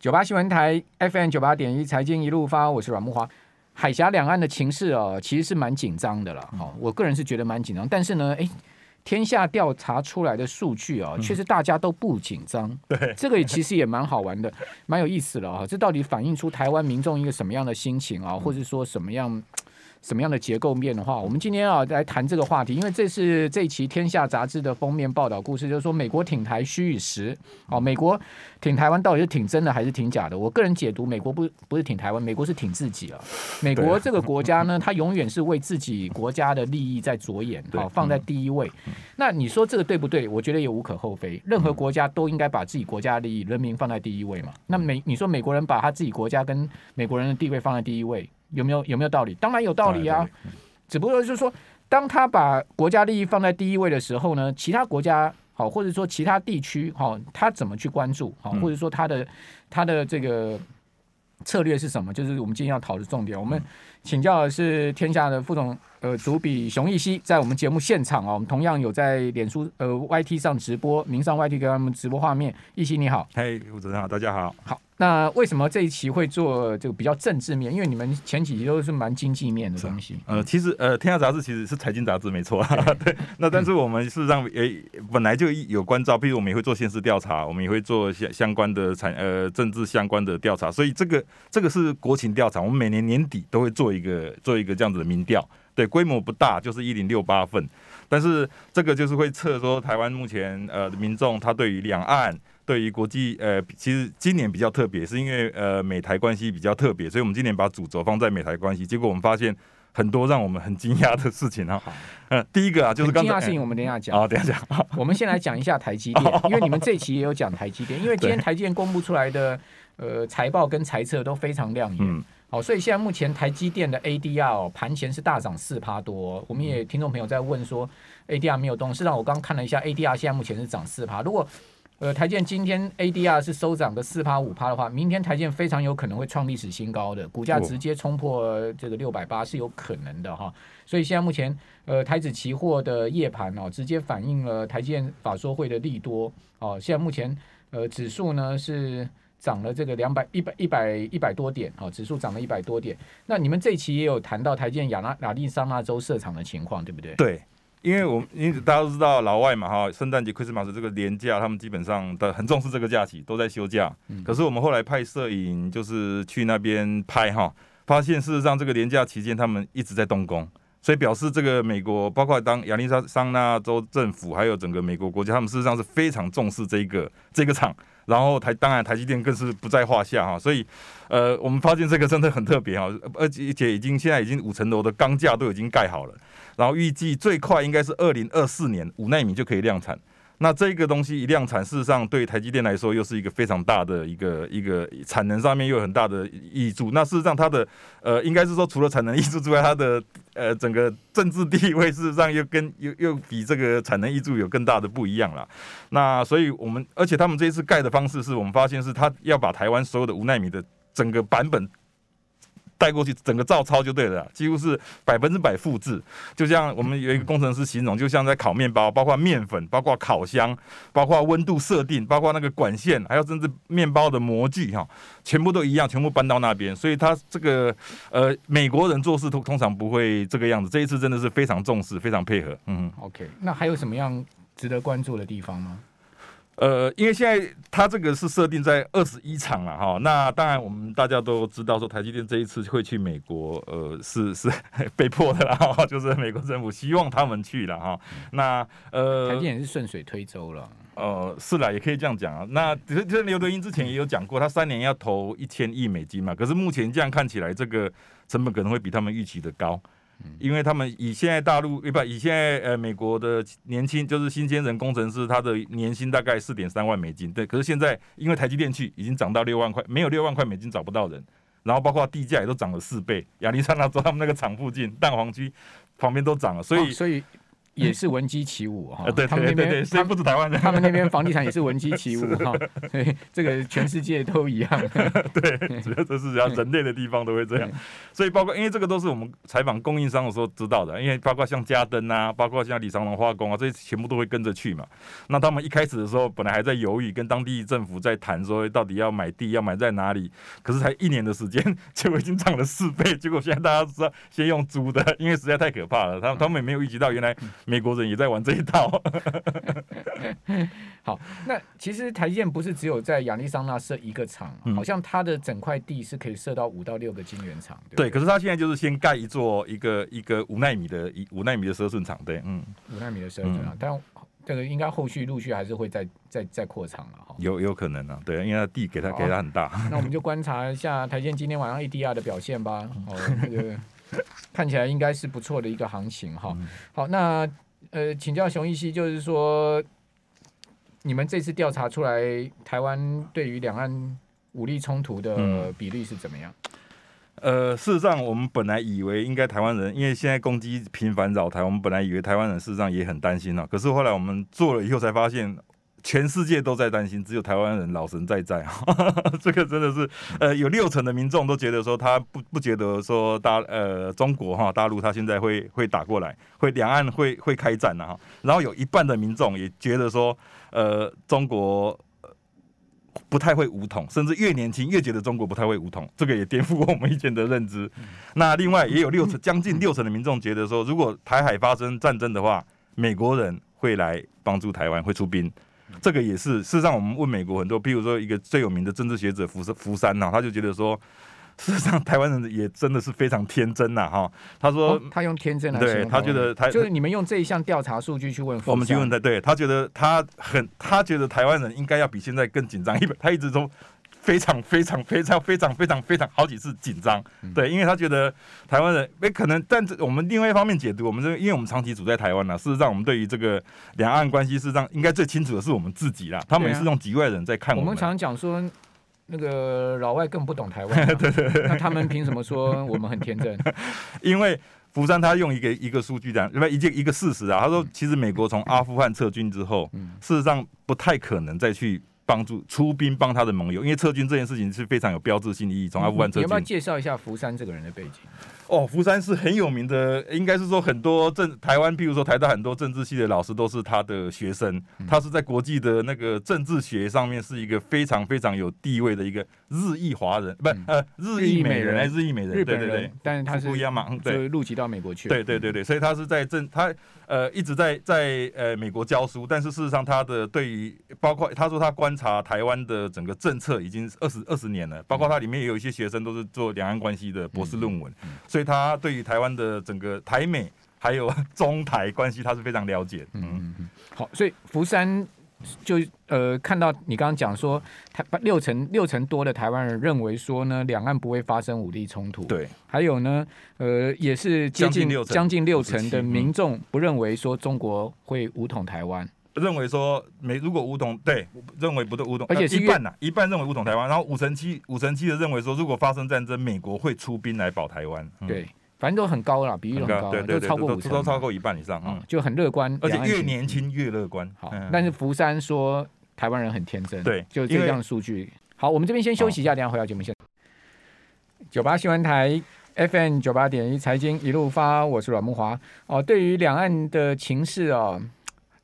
九八新闻台 FM 九八点一财经一路发，我是阮木华。海峡两岸的情势哦，其实是蛮紧张的了。哦，我个人是觉得蛮紧张。但是呢，哎，天下调查出来的数据哦，确实大家都不紧张。对，这个其实也蛮好玩的，蛮有意思的啊。这到底反映出台湾民众一个什么样的心情啊，或者说什么样？什么样的结构面的话，我们今天啊来谈这个话题，因为这是这一期《天下》杂志的封面报道故事，就是说美国挺台虚与实。哦，美国挺台湾到底是挺真的还是挺假的？我个人解读，美国不不是挺台湾，美国是挺自己啊。美国这个国家呢，它永远是为自己国家的利益在着眼，好放在第一位。那你说这个对不对？我觉得也无可厚非，任何国家都应该把自己国家利益、人民放在第一位嘛。那美你说美国人把他自己国家跟美国人的地位放在第一位？有没有有没有道理？当然有道理啊，只不过就是说，当他把国家利益放在第一位的时候呢，其他国家好，或者说其他地区好，他怎么去关注好，或者说他的他的这个策略是什么？就是我们今天要讨论的重点。我们请教的是天下的副总呃主笔熊翊熙，在我们节目现场啊，我们同样有在脸书呃 YT 上直播，名上 YT 给他们直播画面。翊熙你好，嘿，副总好，大家好，好。那为什么这一期会做这个比较政治面？因为你们前几期都是蛮经济面的东西。呃，其实呃，天下杂志其实是财经杂志，没错。对。那但是我们事实上也本来就有关照，比如我们也会做现实调查，我们也会做相相关的产呃政治相关的调查。所以这个这个是国情调查，我们每年年底都会做一个做一个这样子的民调。对，规模不大，就是一零六八份。但是这个就是会测说台湾目前呃民众他对于两岸。对于国际，呃，其实今年比较特别，是因为呃美台关系比较特别，所以我们今年把主轴放在美台关系。结果我们发现很多让我们很惊讶的事情啊。嗯，第一个啊，就是刚讶事情，我们等一下讲。啊，等一下讲。我们先来讲一下台积电，因为你们这期也有讲台积电，因为今天台积电公布出来的呃财报跟财测都非常亮眼。嗯。好，所以现在目前台积电的 ADR 盘前是大涨四趴多。我们也听众朋友在问说 ADR 没有动，事实上我刚刚看了一下 ADR，现在目前是涨四趴。如果呃，台建今天 ADR 是收涨个四趴五趴的话，明天台建非常有可能会创历史新高的，股价直接冲破这个六百八是有可能的哈。所以现在目前呃台指期货的夜盘哦，直接反映了台建法说会的利多哦。现在目前呃指数呢是涨了这个两百一百一百一百多点哦，指数涨了一百多点。那你们这期也有谈到台建亚拉亚利桑那州设厂的情况，对不对？对。因为我们因为大家都知道老外嘛哈，圣诞节、Christmas 这个年假，他们基本上的很重视这个假期，都在休假。可是我们后来派摄影，就是去那边拍哈，发现事实上这个年假期间，他们一直在动工，所以表示这个美国，包括当亚利桑那州政府，还有整个美国国家，他们事实上是非常重视这个这个厂。然后台当然台积电更是不在话下哈，所以呃，我们发现这个真的很特别哈，而且已经现在已经五层楼的钢架都已经盖好了。然后预计最快应该是二零二四年五纳米就可以量产。那这个东西一量产，事实上对台积电来说又是一个非常大的一个一个产能上面又有很大的益处。那事实上它的呃应该是说除了产能益处之外，它的呃整个政治地位事实上又跟又又比这个产能益处有更大的不一样了。那所以我们而且他们这一次盖的方式是我们发现是他要把台湾所有的五纳米的整个版本。带过去整个照抄就对了，几乎是百分之百复制。就像我们有一个工程师形容，就像在烤面包，包括面粉，包括烤箱，包括温度设定，包括那个管线，还有甚至面包的模具哈，全部都一样，全部搬到那边。所以他这个呃，美国人做事通通常不会这个样子，这一次真的是非常重视，非常配合。嗯，OK，那还有什么样值得关注的地方吗？呃，因为现在它这个是设定在二十一场了哈，那当然我们大家都知道说台积电这一次会去美国，呃，是 是被迫的啦，就是美国政府希望他们去了哈。那呃，台积电也是顺水推舟了。呃，是啦，也可以这样讲啊。那其实其实刘德英之前也有讲过，他三年要投一千亿美金嘛，可是目前这样看起来，这个成本可能会比他们预期的高。因为他们以现在大陆，不以现在呃美国的年轻就是新鲜人工程师，他的年薪大概四点三万美金，对。可是现在因为台积电去已经涨到六万块，没有六万块美金找不到人，然后包括地价也都涨了四倍。亚利桑那州他们那个厂附近蛋黄区旁边都涨了，所以、所以。也是闻鸡起舞哈。对对对对，所以不止台湾人，他们那边房地产也是闻鸡起舞哈。所以这个全世界都一样。对，主要这是只 要人类的地方都会这样。所以包括因为这个都是我们采访供应商的时候知道的，因为包括像嘉登啊，包括像李长龙化工啊，这些全部都会跟着去嘛。那他们一开始的时候本来还在犹豫，跟当地政府在谈说到底要买地要买在哪里，可是才一年的时间，结果已经涨了四倍。结果现在大家知道先用租的，因为实在太可怕了。他他们也没有预计到原来美国人也在玩这一套。好，那其实台积电不是只有在亚利桑那设一个厂，好像它的整块地是可以设到五到六个晶圆厂。对，对，可是它现在就是先盖一座一个一个五纳米的一五纳米的十二寸厂，对，嗯，五纳米的十二寸厂，但这个应该后续陆续还是会再再再扩厂了哈。有有可能啊，对，因为它地给它给它很大。那我们就观察一下台积电今天晚上 ADR 的表现吧。哦，这个 看起来应该是不错的一个行情哈。好，那呃，请教熊一西，就是说。你们这次调查出来，台湾对于两岸武力冲突的比例是怎么样？呃，事实上，我们本来以为应该台湾人，因为现在攻击频繁扰台，我们本来以为台湾人事实上也很担心了。可是后来我们做了以后才发现，全世界都在担心，只有台湾人老神在在。这个真的是，呃，有六成的民众都觉得说他不不觉得说大呃中国哈大陆他现在会会打过来，会两岸会会开战了哈。然后有一半的民众也觉得说。呃，中国不太会武统，甚至越年轻越觉得中国不太会武统，这个也颠覆过我们以前的认知。那另外也有六成，将近六成的民众觉得说，如果台海发生战争的话，美国人会来帮助台湾，会出兵。这个也是事实上，我们问美国很多，譬如说一个最有名的政治学者福福山呐，他就觉得说。事实上，台湾人也真的是非常天真呐，哈。他说、哦、他用天真来对他觉得他就是你们用这一项调查数据去问，我们去问他，对他觉得他很，他觉得台湾人应该要比现在更紧张，因为他一直都非常非常非常非常非常非常好几次紧张，对，因为他觉得台湾人也可能，但我们另外一方面解读，我们这因为我们长期处在台湾呢，事实上我们对于这个两岸关系，事实上应该最清楚的是我们自己啦，他们也是用局外人在看我们。我们常常讲说。那个老外更不懂台湾，啊，对对对，那他们凭什么说我们很天真？因为福山他用一个一个数据讲，因为一件一个事实啊，他说其实美国从阿富汗撤军之后，事实上不太可能再去。帮助出兵帮他的盟友，因为撤军这件事情是非常有标志性意义。从阿富汗撤军，你要不要介绍一下福山这个人的背景？哦，福山是很有名的，应该是说很多政台湾，譬如说台大很多政治系的老师都是他的学生。他是在国际的那个政治学上面是一个非常非常有地位的一个日裔华人，不呃日裔美人，日裔美人，日本人，对对对，但是他是不一样嘛，对，入籍到美国去，对对对对，所以他是在政他。呃，一直在在呃美国教书，但是事实上他的对于包括他说他观察台湾的整个政策已经二十二十年了，包括他里面也有一些学生都是做两岸关系的博士论文，所以他对于台湾的整个台美还有 中台关系他是非常了解。嗯，好，所以福山。就呃，看到你刚刚讲说，台六成六成多的台湾人认为说呢，两岸不会发生武力冲突。对，还有呢，呃，也是接近将近六成的民众不认为说中国会武统台湾，认为说没如果武统，对，认为不对武统，而且是一半呐，一半认为武统台湾，然后五成七五成七的认为说，如果发生战争，美国会出兵来保台湾。嗯、对。反正都很高了，比例很高，对对对，都超过五成，都超过一半以上，嗯，就很乐观，而且越年轻越乐观。好，但是福山说台湾人很天真，对，就这样的数据。好，我们这边先休息一下，等下回到节目现场。九八新闻台 FM 九八点一财经一路发，我是阮木华。哦，对于两岸的情势哦，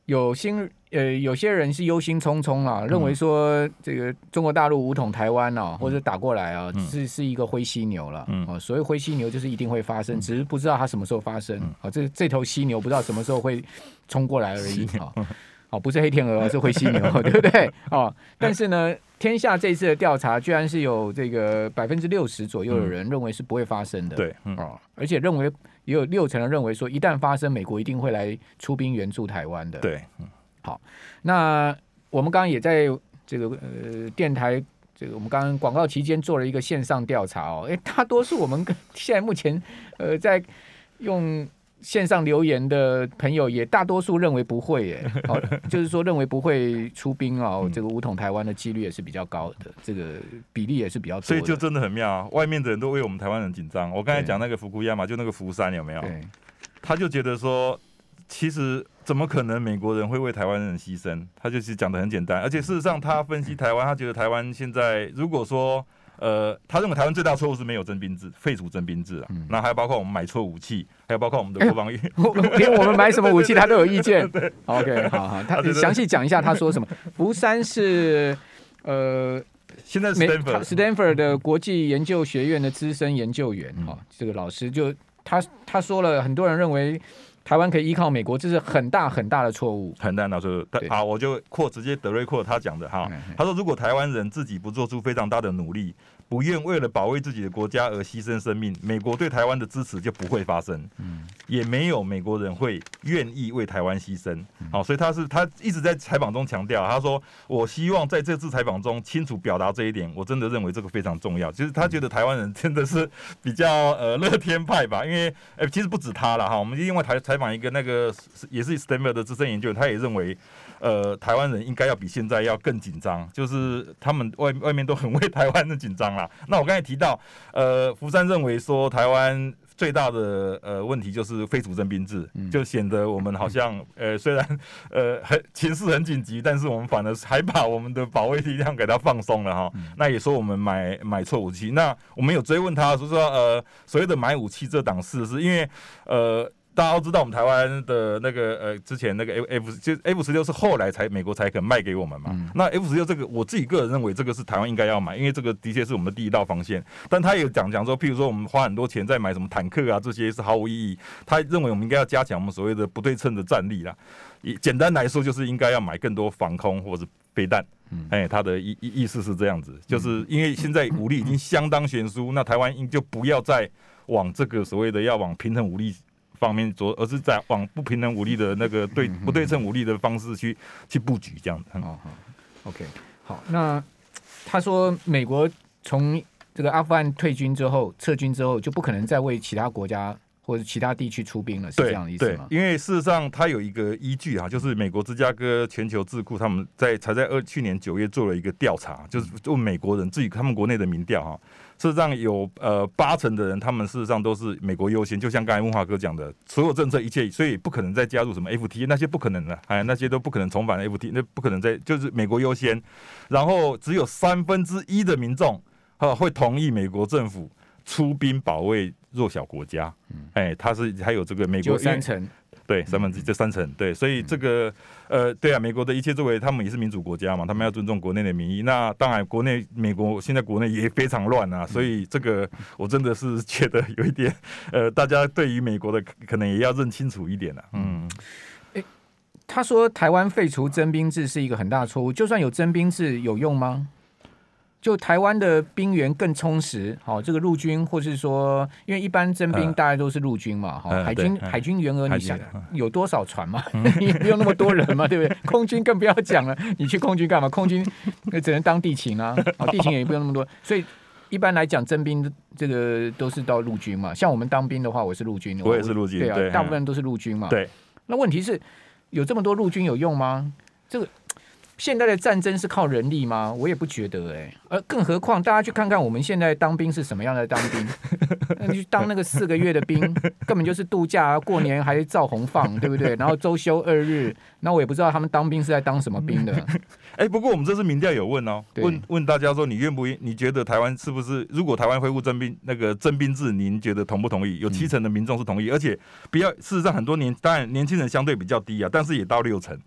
有心。呃，有些人是忧心忡忡啊，认为说这个中国大陆武统台湾啊，或者打过来啊，是是一个灰犀牛了。哦，所谓灰犀牛就是一定会发生，只是不知道它什么时候发生。啊，这这头犀牛不知道什么时候会冲过来而已。哦，哦，不是黑天鹅，是灰犀牛，对不对？哦，但是呢，天下这次的调查居然是有这个百分之六十左右的人认为是不会发生的。对，哦，而且认为也有六成人认为说，一旦发生，美国一定会来出兵援助台湾的。对。嗯好，那我们刚刚也在这个呃电台，这个我们刚刚广告期间做了一个线上调查哦，诶，大多数我们 现在目前呃在用线上留言的朋友也大多数认为不会耶，好，就是说认为不会出兵哦，这个武统台湾的几率也是比较高的，这个比例也是比较多，所以就真的很妙啊，外面的人都为我们台湾人紧张。我刚才讲那个福库亚马，就那个福山有没有？他就觉得说。其实怎么可能美国人会为台湾人牺牲？他就是讲的很简单，而且事实上他分析台湾，他觉得台湾现在如果说。呃，他认为台湾最大错误是没有征兵制，废除征兵制啊。那、嗯、还有包括我们买错武器，还有包括我们的 国防预、欸，连我们买什么武器他都有意见。对 OK，好好，他详细讲一下他说什么。福山是呃，现在 Stanford Stanford 的国际研究学院的资深研究员哈、嗯，这个老师就他他说了，很多人认为。台湾可以依靠美国，这是很大很大的错误。很大的错误。好，我就扩直接德瑞扩他讲的哈，他说如果台湾人自己不做出非常大的努力。不愿为了保卫自己的国家而牺牲生命，美国对台湾的支持就不会发生，嗯，也没有美国人会愿意为台湾牺牲。好，所以他是他一直在采访中强调，他说我希望在这次采访中清楚表达这一点，我真的认为这个非常重要。就是他觉得台湾人真的是比较呃乐天派吧，因为呃其实不止他了哈，我们另外采采访一个那个也是 Stanford 的资深研究员，他也认为。呃，台湾人应该要比现在要更紧张，就是他们外外面都很为台湾的紧张啦。那我刚才提到，呃，福山认为说台湾最大的呃问题就是非主征兵制，就显得我们好像 呃虽然呃很情势很紧急，但是我们反而还把我们的保卫力量给他放松了哈。那也说我们买买错武器。那我们有追问他说说呃所谓的买武器这档事，是因为呃。大家都知道，我们台湾的那个呃，之前那个 F F 就 F 十六是后来才美国才肯卖给我们嘛。嗯、那 F 十六这个，我自己个人认为这个是台湾应该要买，因为这个的确是我们的第一道防线。但他也讲讲说，譬如说我们花很多钱在买什么坦克啊，这些是毫无意义。他认为我们应该要加强我们所谓的不对称的战力啦。以简单来说，就是应该要买更多防空或者飞弹。哎、欸，他的意意意思是这样子，就是因为现在武力已经相当悬殊，那台湾应就不要再往这个所谓的要往平衡武力。方面做，而是在往不平衡武力的那个对不对称武力的方式去去布局这样子。好好，OK，好。那他说，美国从这个阿富汗退军之后，撤军之后，就不可能再为其他国家或者其他地区出兵了，是这样的意思吗？对，因为事实上，它有一个依据啊，就是美国芝加哥全球智库他们在才在二去年九月做了一个调查，就是问美国人自己他们国内的民调哈。事实上有呃八成的人，他们事实上都是美国优先，就像刚才文华哥讲的，所有政策一切，所以不可能再加入什么 FTA，那些不可能的，哎，那些都不可能重返 FTA，那不可能再就是美国优先。然后只有三分之一的民众哈会同意美国政府出兵保卫弱小国家，哎，他是还有这个美国三层。对，三分之一，这三层，对，所以这个，呃，对啊，美国的一切作为，他们也是民主国家嘛，他们要尊重国内的民意。那当然，国内美国现在国内也非常乱啊，所以这个我真的是觉得有一点，呃，大家对于美国的可能也要认清楚一点了。嗯，诶，他说台湾废除征兵制是一个很大的错误，就算有征兵制有用吗？就台湾的兵源更充实，好，这个陆军或是说，因为一般征兵大概都是陆军嘛，哈、呃，海军海军员额你想有多少船嘛？你不用那么多人嘛，对不对？空军更不要讲了，你去空军干嘛？空军那 只能当地勤啊，地勤也不用那么多，所以一般来讲征兵这个都是到陆军嘛。像我们当兵的话，我是陆军，我也是陆军，对啊，大部分都是陆军嘛。对，那问题是有这么多陆军有用吗？这个。现在的战争是靠人力吗？我也不觉得哎、欸，而更何况大家去看看我们现在当兵是什么样的当兵，那你去当那个四个月的兵，根本就是度假，过年还照红放，对不对？然后周休二日，那我也不知道他们当兵是在当什么兵的。哎、欸，不过我们这次民调有问哦，问问大家说，你愿不愿？你觉得台湾是不是？如果台湾恢复征兵那个征兵制，您觉得同不同意？有七成的民众是同意，而且比较事实上很多年，当然年轻人相对比较低啊，但是也到六成。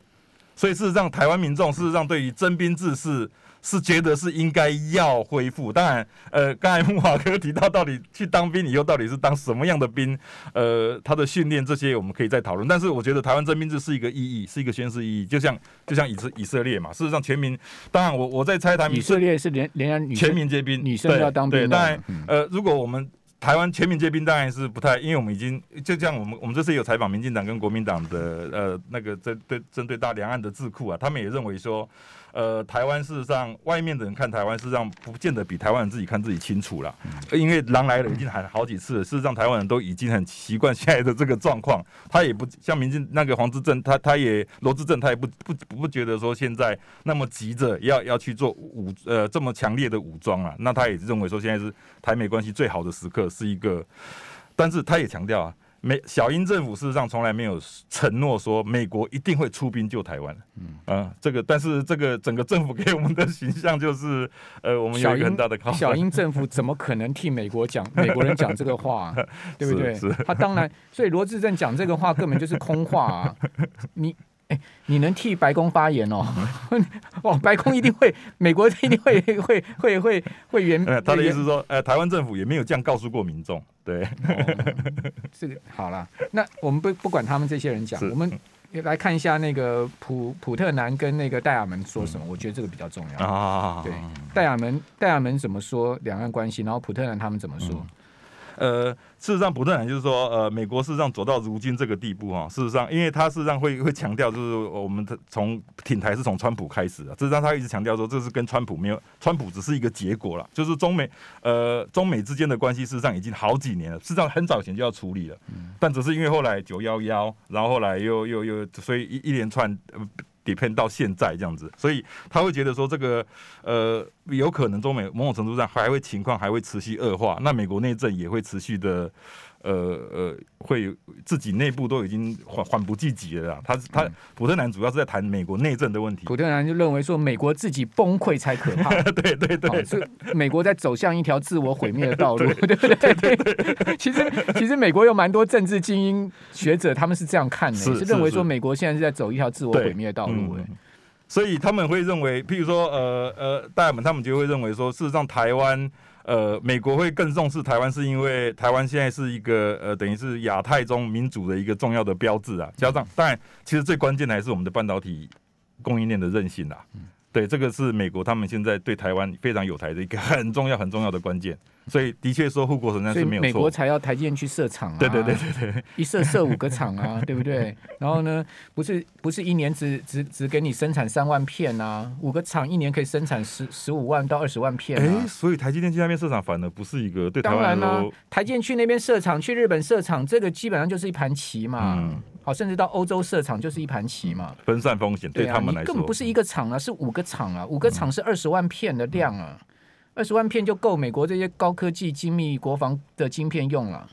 所以事实上，台湾民众事实上对于征兵制是是觉得是应该要恢复。当然，呃，刚才木华哥提到，到底去当兵以后到底是当什么样的兵？呃，他的训练这些我们可以再讨论。但是我觉得台湾征兵制是一个意义，是一个宣示意义，就像就像以色以色列嘛。事实上，全民当然我我在猜台，以色列是连连全民皆兵，女生要当兵。当然，呃，如果我们。台湾全民皆兵当然是不太，因为我们已经就像我们我们这次有采访民进党跟国民党的呃那个针对针对大两岸的智库啊，他们也认为说。呃，台湾事实上，外面的人看台湾，事实上不见得比台湾人自己看自己清楚了。因为狼来了已经喊好几次了，事实上台湾人都已经很习惯现在的这个状况。他也不像民进那个黄志正，他他也罗志正，他也不不不觉得说现在那么急着要要去做武呃这么强烈的武装啊。那他也认为说现在是台美关系最好的时刻，是一个，但是他也强调啊。美小英政府事实上从来没有承诺说美国一定会出兵救台湾。嗯，啊，这个但是这个整个政府给我们的形象就是，呃，我们有一个很大的考。小英政府怎么可能替美国讲 美国人讲这个话，对不对？他当然，所以罗志正讲这个话根本就是空话啊！你。哎，你能替白宫发言哦？哦，白宫一定会，美国一定会会会会会原。他的意思是说，呃，台湾政府也没有这样告诉过民众。对，哦、这个好了，那我们不不管他们这些人讲，我们来看一下那个普普特南跟那个戴亚门说什么。嗯、我觉得这个比较重要啊。对，戴亚门戴亚门怎么说两岸关系，然后普特南他们怎么说？嗯呃，事实上，不断就是说，呃，美国事实上走到如今这个地步哈，事实上，因为他事实上会会强调，就是我们的从挺台是从川普开始的，事实上他一直强调说，这是跟川普没有，川普只是一个结果了，就是中美呃中美之间的关系事实上已经好几年了，事实上很早前就要处理了，但只是因为后来九幺幺，然后后来又又又，所以一一连串。呃演变到现在这样子，所以他会觉得说这个呃有可能中美某种程度上还会情况还会持续恶化，那美国内政也会持续的。呃呃，会自己内部都已经缓缓不济急了啦。他他普特南主要是在谈美国内政的问题。普特南就认为说，美国自己崩溃才可怕。对 对对，是美国在走向一条自我毁灭的道路，对 不对？对。其实其实美国有蛮多政治精英学者，他们是这样看的，是认为说美国现在是在走一条自我毁灭的道路。哎，所以他们会认为，譬如说，呃呃，大们他们就会认为说，事实上台湾。呃，美国会更重视台湾，是因为台湾现在是一个呃，等于是亚太中民主的一个重要的标志啊。加上，当然，其实最关键的还是我们的半导体供应链的韧性啦。对，这个是美国他们现在对台湾非常有台的一个 很重要、很重要的关键。所以的确说护国神山是没有错，美国才要台积电去设厂啊，对对对对对，一设设五个厂啊，对不对？然后呢，不是不是一年只只只给你生产三万片啊，五个厂一年可以生产十十五万到二十万片啊。哎，所以台积电去那边设厂反而不是一个对台湾。当然啦，台积电去那边设厂，去日本设厂，这个基本上就是一盘棋嘛。嗯，好，甚至到欧洲设厂就是一盘棋嘛。分散风险对他们来说，根本不是一个厂啊，是五个厂啊，五个厂是二十万片的量啊。二十万片就够美国这些高科技、精密国防的晶片用了。